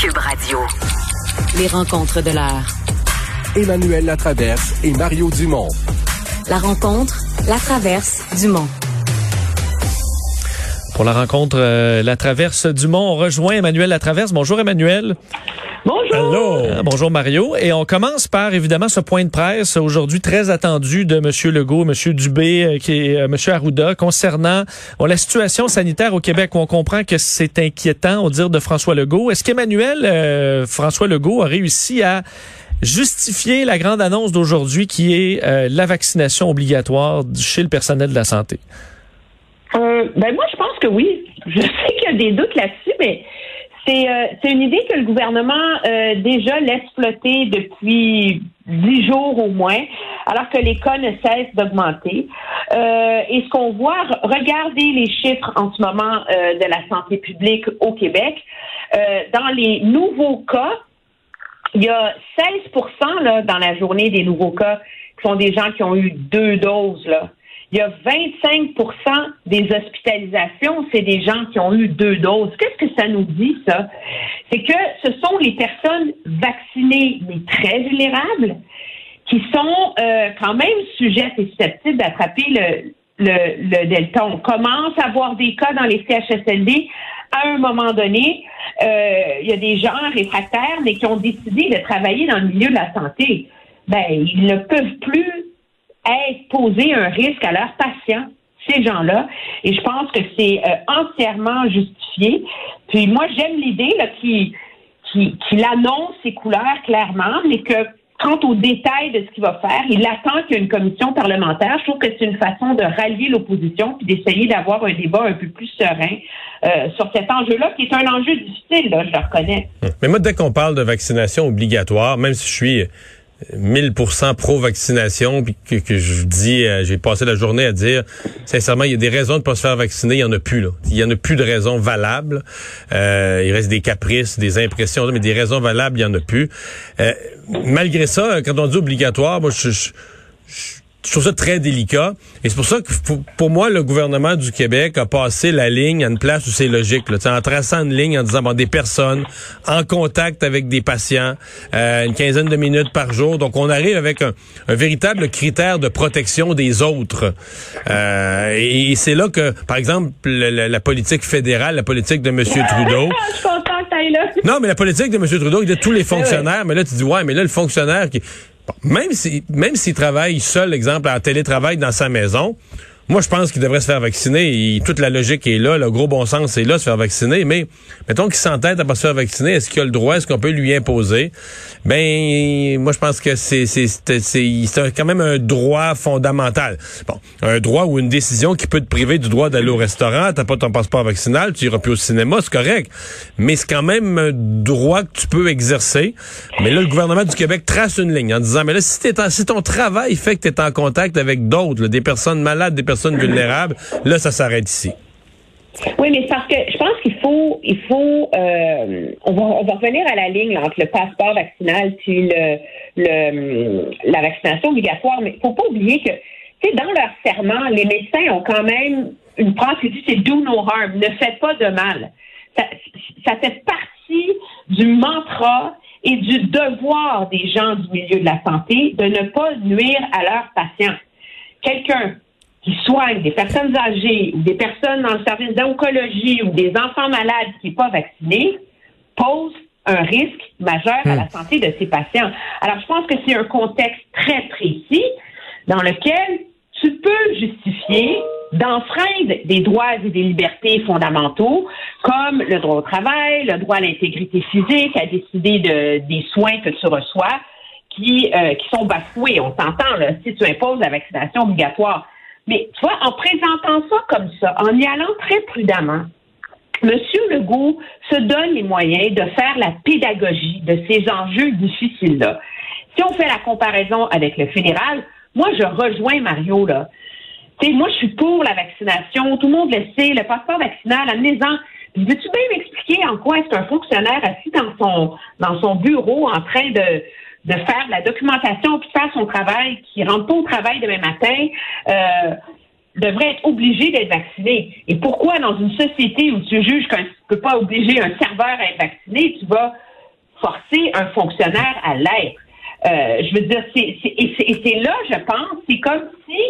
Cube Radio. Les rencontres de l'heure. Emmanuel Latraverse et Mario Dumont. La rencontre, la traverse, Dumont. Pour la rencontre euh, La Traverse Dumont, on rejoint Emmanuel Latraverse. Bonjour Emmanuel. Bonjour. Allô. Euh, bonjour Mario. Et on commence par évidemment ce point de presse aujourd'hui très attendu de M. Legault, M. Dubé, euh, qui est euh, M. Arruda, concernant bon, la situation sanitaire au Québec. Où on comprend que c'est inquiétant, au dire de François Legault. Est-ce qu'Emmanuel euh, François Legault a réussi à justifier la grande annonce d'aujourd'hui qui est euh, la vaccination obligatoire chez le personnel de la santé? Euh, ben moi, je pense que oui. Je sais qu'il y a des doutes là-dessus, mais c'est euh, c'est une idée que le gouvernement euh, déjà laisse flotter depuis dix jours au moins, alors que les cas ne cessent d'augmenter. Euh, et ce qu'on voit, re- regardez les chiffres en ce moment de la santé publique au Québec. Dans les nouveaux cas, il y a 16 là, dans la journée des nouveaux cas qui sont des gens qui ont eu deux doses. Là. Il y a 25% des hospitalisations, c'est des gens qui ont eu deux doses. Qu'est-ce que ça nous dit, ça? C'est que ce sont les personnes vaccinées, mais très vulnérables, qui sont euh, quand même sujettes et susceptibles d'attraper le, le, le delta. On commence à voir des cas dans les CHSLD. À un moment donné, euh, il y a des gens réfractaires, mais qui ont décidé de travailler dans le milieu de la santé. Ben, ils ne peuvent plus être poser un risque à leurs patients, ces gens-là. Et je pense que c'est euh, entièrement justifié. Puis moi, j'aime l'idée là, qui, qui, qui l'annonce ses couleurs clairement, mais que quant aux détails de ce qu'il va faire, il attend qu'il y ait une commission parlementaire. Je trouve que c'est une façon de rallier l'opposition puis d'essayer d'avoir un débat un peu plus serein euh, sur cet enjeu-là, qui est un enjeu difficile, je le reconnais. Mais moi, dès qu'on parle de vaccination obligatoire, même si je suis 1000% pro-vaccination, puis que, que je dis, euh, j'ai passé la journée à dire, sincèrement, il y a des raisons de pas se faire vacciner, il y en a plus là. Il y en a plus de raisons valables. Euh, il reste des caprices, des impressions, mais des raisons valables, il y en a plus. Euh, malgré ça, quand on dit obligatoire, moi, je, je, je je trouve ça très délicat. Et c'est pour ça que pour, moi, le gouvernement du Québec a passé la ligne à une place où c'est logique. Là, en traçant une ligne en disant bon, des personnes en contact avec des patients, euh, une quinzaine de minutes par jour. Donc on arrive avec un, un véritable critère de protection des autres. Euh, et, et c'est là que, par exemple, le- le- la politique fédérale, la politique de M. Trudeau. Non, mais la politique de M. Trudeau, il a tous les fonctionnaires, mais là, tu dis, ouais, mais là, le fonctionnaire qui. Même si même s'il travaille seul, exemple, en télétravail dans sa maison, moi, je pense qu'il devrait se faire vacciner. Toute la logique est là, le gros bon sens est là, se faire vacciner. Mais mettons qu'il s'entête à pas se faire vacciner, est-ce qu'il a le droit, est-ce qu'on peut lui imposer? Ben, moi, je pense que c'est c'est c'est quand même un droit fondamental. Bon, un droit ou une décision qui peut te priver du droit d'aller au restaurant. T'as pas ton passeport vaccinal, tu iras plus au cinéma, c'est correct. Mais c'est quand même un droit que tu peux exercer. Mais là, le gouvernement du Québec trace une ligne en disant, mais là, si, t'es en- si ton travail fait que tu es en contact avec d'autres, des personnes malades, des personnes vulnérables, là, ça s'arrête ici. Oui, mais parce que je pense qu'il faut, il faut, euh, on va, on va revenir à la ligne là, entre le passeport vaccinal puis le, la vaccination obligatoire. Mais il faut pas oublier que, tu sais, dans leur serment, les médecins ont quand même une phrase qui dit c'est do no harm, ne faites pas de mal. Ça fait partie du mantra et du devoir des gens du milieu de la santé de ne pas nuire à leurs patients. Quelqu'un qui soigne des personnes âgées ou des personnes dans le service d'oncologie ou des enfants malades qui n'est pas vacciné pose un risque majeur à la santé de ses patients. Alors, je pense que c'est un contexte très précis dans lequel tu peux justifier d'enfreindre des droits et des libertés fondamentaux comme le droit au travail, le droit à l'intégrité physique, à décider de, des soins que tu reçois qui, euh, qui sont bafoués. On s'entend, là, si tu imposes la vaccination obligatoire. Mais tu vois, en présentant ça comme ça, en y allant très prudemment, Monsieur Legault se donne les moyens de faire la pédagogie de ces enjeux difficiles-là. Si on fait la comparaison avec le fédéral, moi, je rejoins Mario, là. Tu sais, moi, je suis pour la vaccination. Tout le monde le sait. Le passeport vaccinal, amenez-en. Veux-tu bien m'expliquer en quoi est-ce qu'un fonctionnaire assis dans son, dans son bureau en train de, de faire de la documentation puis faire son travail, qui rentre pas au travail demain matin, euh, devrait être obligé d'être vacciné. Et pourquoi dans une société où tu juges qu'on ne peut pas obliger un serveur à être vacciné, tu vas forcer un fonctionnaire à l'être? Euh, je veux dire, c'est, c'est, là, je pense, c'est comme si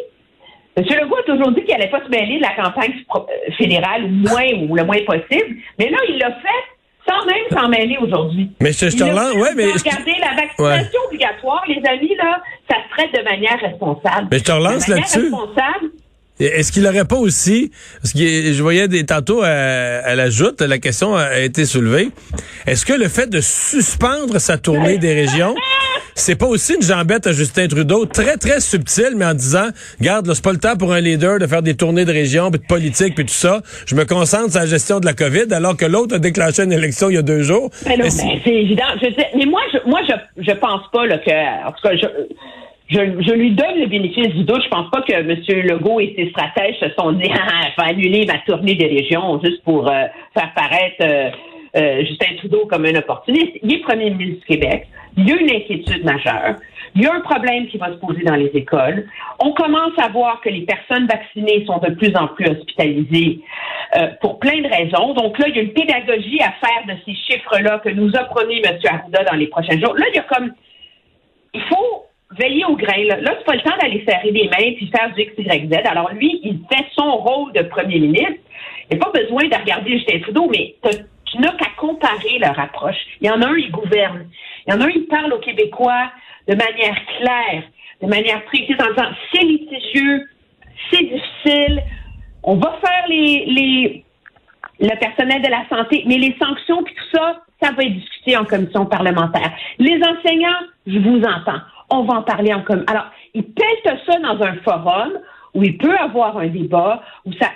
M. Legault a toujours dit qu'il n'allait pas se mêler de la campagne euh, fédérale, ou moins, ou le moins possible. Mais là, il l'a fait sans même s'en mêler aujourd'hui. Mais je, je te relance, ouais, mais. Regardez, la vaccination obligatoire, les amis, là, ça se traite de manière responsable. Mais je te relance là-dessus. responsable, Est-ce qu'il n'aurait pas aussi, parce que je voyais des tantôt à, à la joute, la question a été soulevée. Est-ce que le fait de suspendre sa tournée des régions, c'est pas aussi une jambette à Justin Trudeau, très très subtile, mais en disant, garde, là, c'est pas le temps pour un leader de faire des tournées de région, puis de politique, puis tout ça. Je me concentre sur la gestion de la COVID, alors que l'autre a déclenché une élection il y a deux jours. Mais non, c'est- ben, c'est évident. Je sais, mais moi, je, moi, je, je pense pas là, que, en tout cas, je, je, je lui donne le bénéfice du doute. Je pense pas que M. Legault et ses stratèges se sont dit, ah, je vais annuler ma tournée des régions juste pour euh, faire paraître euh, euh, Justin Trudeau comme un opportuniste. Il est premier ministre du Québec. Il y a une inquiétude majeure. Il y a un problème qui va se poser dans les écoles. On commence à voir que les personnes vaccinées sont de plus en plus hospitalisées euh, pour plein de raisons. Donc là, il y a une pédagogie à faire de ces chiffres-là que nous a promis M. Arruda dans les prochains jours. Là, il y a comme... Il faut veiller au grain. Là, c'est pas le temps d'aller serrer les mains puis faire du X, Y, Z. Alors lui, il fait son rôle de premier ministre. Il n'y a pas besoin de regarder Justin Trudeau, mais tu n'as qu'à comparer leur approche. Il y en a un, il gouverne. Il y en a un, il parle aux Québécois de manière claire, de manière précise, en disant c'est litigieux, c'est difficile, on va faire les, les le personnel de la santé, mais les sanctions puis tout ça, ça va être discuté en commission parlementaire. Les enseignants, je vous entends. On va en parler en commission. Alors, il pèse ça dans un forum où il peut avoir un débat, où ça,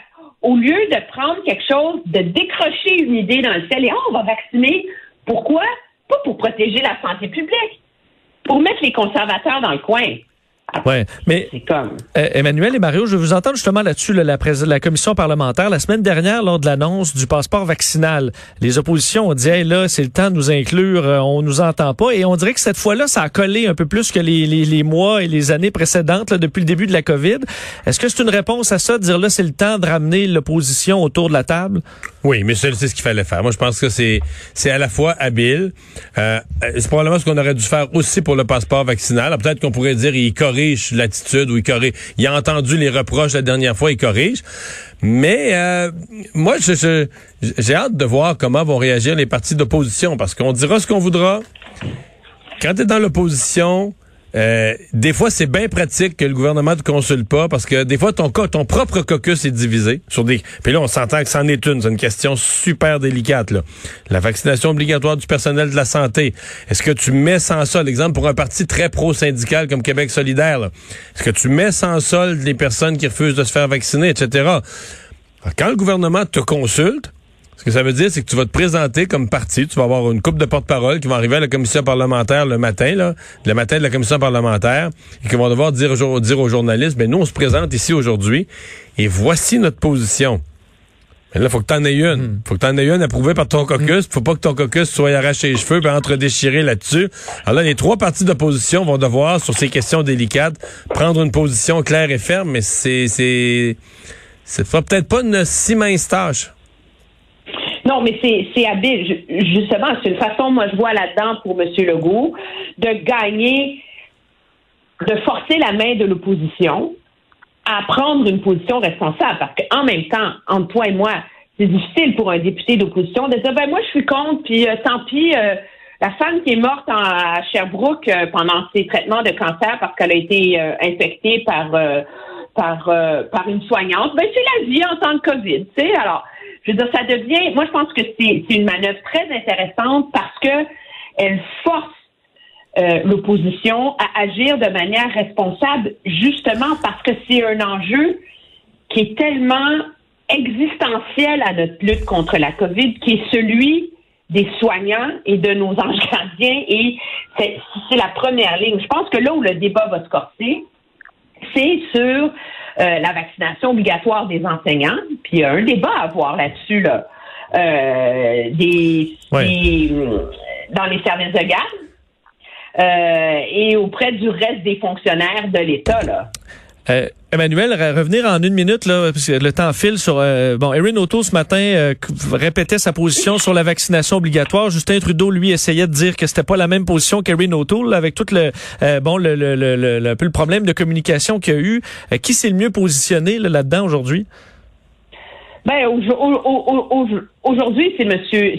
au lieu de prendre quelque chose, de décrocher une idée dans le ciel et oh, on va vacciner. Pourquoi? Pas pour protéger la santé publique, pour mettre les conservateurs dans le coin. Ouais, mais comme. Euh, Emmanuel et Mario, je vais vous entendre justement là-dessus, là, la, la commission parlementaire. La semaine dernière, lors de l'annonce du passeport vaccinal, les oppositions ont dit, hey, là, c'est le temps de nous inclure, euh, on nous entend pas. Et on dirait que cette fois-là, ça a collé un peu plus que les, les, les mois et les années précédentes, là, depuis le début de la COVID. Est-ce que c'est une réponse à ça, de dire là, c'est le temps de ramener l'opposition autour de la table? Oui, mais c'est ce qu'il fallait faire. Moi, je pense que c'est c'est à la fois habile. Euh, c'est probablement ce qu'on aurait dû faire aussi pour le passeport vaccinal. Peut-être qu'on pourrait dire il corrige l'attitude ou il corrige. Il a entendu les reproches la dernière fois, il corrige. Mais euh, moi, je- j'ai hâte de voir comment vont réagir les partis d'opposition parce qu'on dira ce qu'on voudra. Quand tu dans l'opposition, euh, des fois, c'est bien pratique que le gouvernement ne te consulte pas parce que des fois, ton, ton propre caucus est divisé sur des. Puis là, on s'entend que c'en est une. C'est une question super délicate. Là. La vaccination obligatoire du personnel de la santé. Est-ce que tu mets sans sol, exemple, pour un parti très pro-syndical comme Québec solidaire, est-ce que tu mets sans solde les personnes qui refusent de se faire vacciner, etc. Quand le gouvernement te consulte, ce que ça veut dire, c'est que tu vas te présenter comme parti. Tu vas avoir une coupe de porte-parole qui vont arriver à la commission parlementaire le matin, là, le matin de la commission parlementaire, et qui vont devoir dire, aux jour- dire aux journalistes, ben nous, on se présente ici aujourd'hui, et voici notre position. Mais là, faut que t'en aies une. Faut que t'en aies une approuvée par ton caucus. Faut pas que ton caucus soit arraché les cheveux et entre-déchiré là-dessus. Alors là, les trois partis d'opposition vont devoir, sur ces questions délicates, prendre une position claire et ferme, mais c'est, c'est, c'est peut-être pas une si mince tâche. Non, mais c'est, habile. Ju- Justement, c'est une façon, moi, je vois là-dedans pour M. Legault, de gagner, de forcer la main de l'opposition à prendre une position responsable. Parce qu'en même temps, entre toi et moi, c'est difficile pour un député d'opposition de dire, ben moi, je suis contre, puis euh, tant pis, euh, la femme qui est morte en- à Sherbrooke euh, pendant ses traitements de cancer parce qu'elle a été infectée par par par une soignante, ben c'est la vie en temps de COVID, tu sais. Alors, je veux dire, ça devient, moi je pense que c'est une manœuvre très intéressante parce que elle force euh, l'opposition à agir de manière responsable, justement parce que c'est un enjeu qui est tellement existentiel à notre lutte contre la COVID, qui est celui des soignants et de nos anges gardiens. Et c'est la première ligne. Je pense que là où le débat va se corser, c'est sur euh, la vaccination obligatoire des enseignants. Puis il y a un débat à avoir là-dessus, là. Euh, des, Ouais. des- dans les services de garde euh, et auprès du reste des fonctionnaires de l'État. Là. Euh, Emmanuel, revenir en une minute, parce que le temps file sur... Euh, bon, Erin O'Toole, ce matin, euh, répétait sa position sur la vaccination obligatoire. Justin Trudeau, lui, essayait de dire que c'était pas la même position qu'Erin O'Toole, avec tout le... bon, le, le, le, peu le problème de communication qu'il y a eu. qui s'est le mieux positionné là-dedans aujourd'hui? Ben, aujourd'hui, c'est monsieur,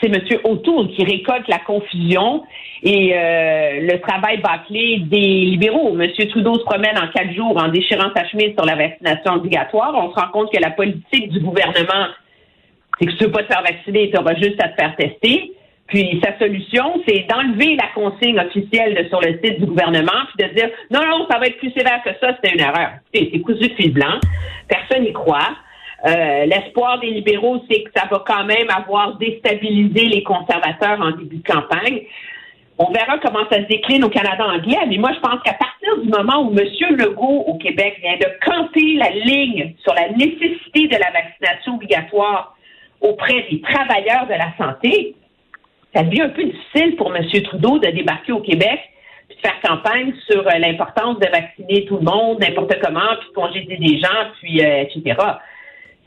c'est monsieur O'Toole qui récolte la confusion et euh, le travail bâclé des libéraux. Monsieur Trudeau se promène en quatre jours en déchirant sa chemise sur la vaccination obligatoire. On se rend compte que la politique du gouvernement, c'est que tu veux pas te faire vacciner, tu auras juste à te faire tester. Puis sa solution, c'est d'enlever la consigne officielle sur le site du gouvernement, puis de dire non, non, ça va être plus sévère que ça, c'était une erreur. C'est cousu de fil blanc. Personne n'y croit. Euh, l'espoir des libéraux, c'est que ça va quand même avoir déstabilisé les conservateurs en début de campagne. On verra comment ça se décline au Canada anglais, mais moi, je pense qu'à partir du moment où M. Legault au Québec vient de camper la ligne sur la nécessité de la vaccination obligatoire auprès des travailleurs de la santé, ça devient un peu difficile pour M. Trudeau de débarquer au Québec puis de faire campagne sur euh, l'importance de vacciner tout le monde, n'importe comment, puis de congédier des gens, puis euh, etc.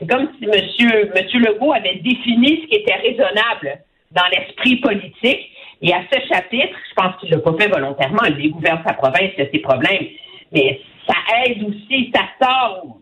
C'est comme si M. Monsieur Legault avait défini ce qui était raisonnable dans l'esprit politique. Et à ce chapitre, je pense qu'il ne l'a pas fait volontairement. Il dégouverne sa province, il a ses problèmes. Mais ça aide aussi, ça sort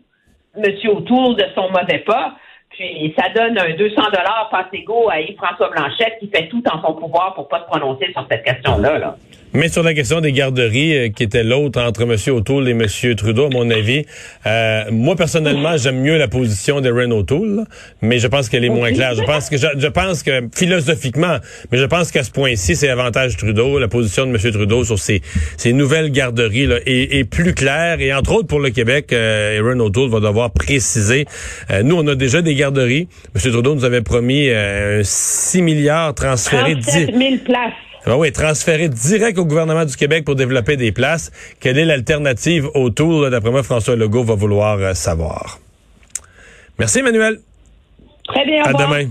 M. autour de son mauvais pas. Puis ça donne un 200 dollars passe à Yves-François Blanchette qui fait tout en son pouvoir pour pas se prononcer sur cette question-là. Là. Mais sur la question des garderies, euh, qui était l'autre entre M. O'Toole et M. Trudeau, à mon avis, euh, moi personnellement, j'aime mieux la position de Ren O'Toole, mais je pense qu'elle est moins claire. Je pense que je, pense que philosophiquement, mais je pense qu'à ce point-ci, c'est avantage Trudeau. La position de M. Trudeau sur ces, ces nouvelles garderies là, est, plus claire. Et entre autres pour le Québec, euh, Aaron O'Toole va devoir préciser. Euh, nous, on a déjà des garderies. M. Trudeau nous avait promis 6 milliards transférés. 37 000 places. Ah oui, transféré direct au gouvernement du Québec pour développer des places. Quelle est l'alternative autour? D'après moi, François Legault va vouloir euh, savoir. Merci, Emmanuel. Très bien. À demain.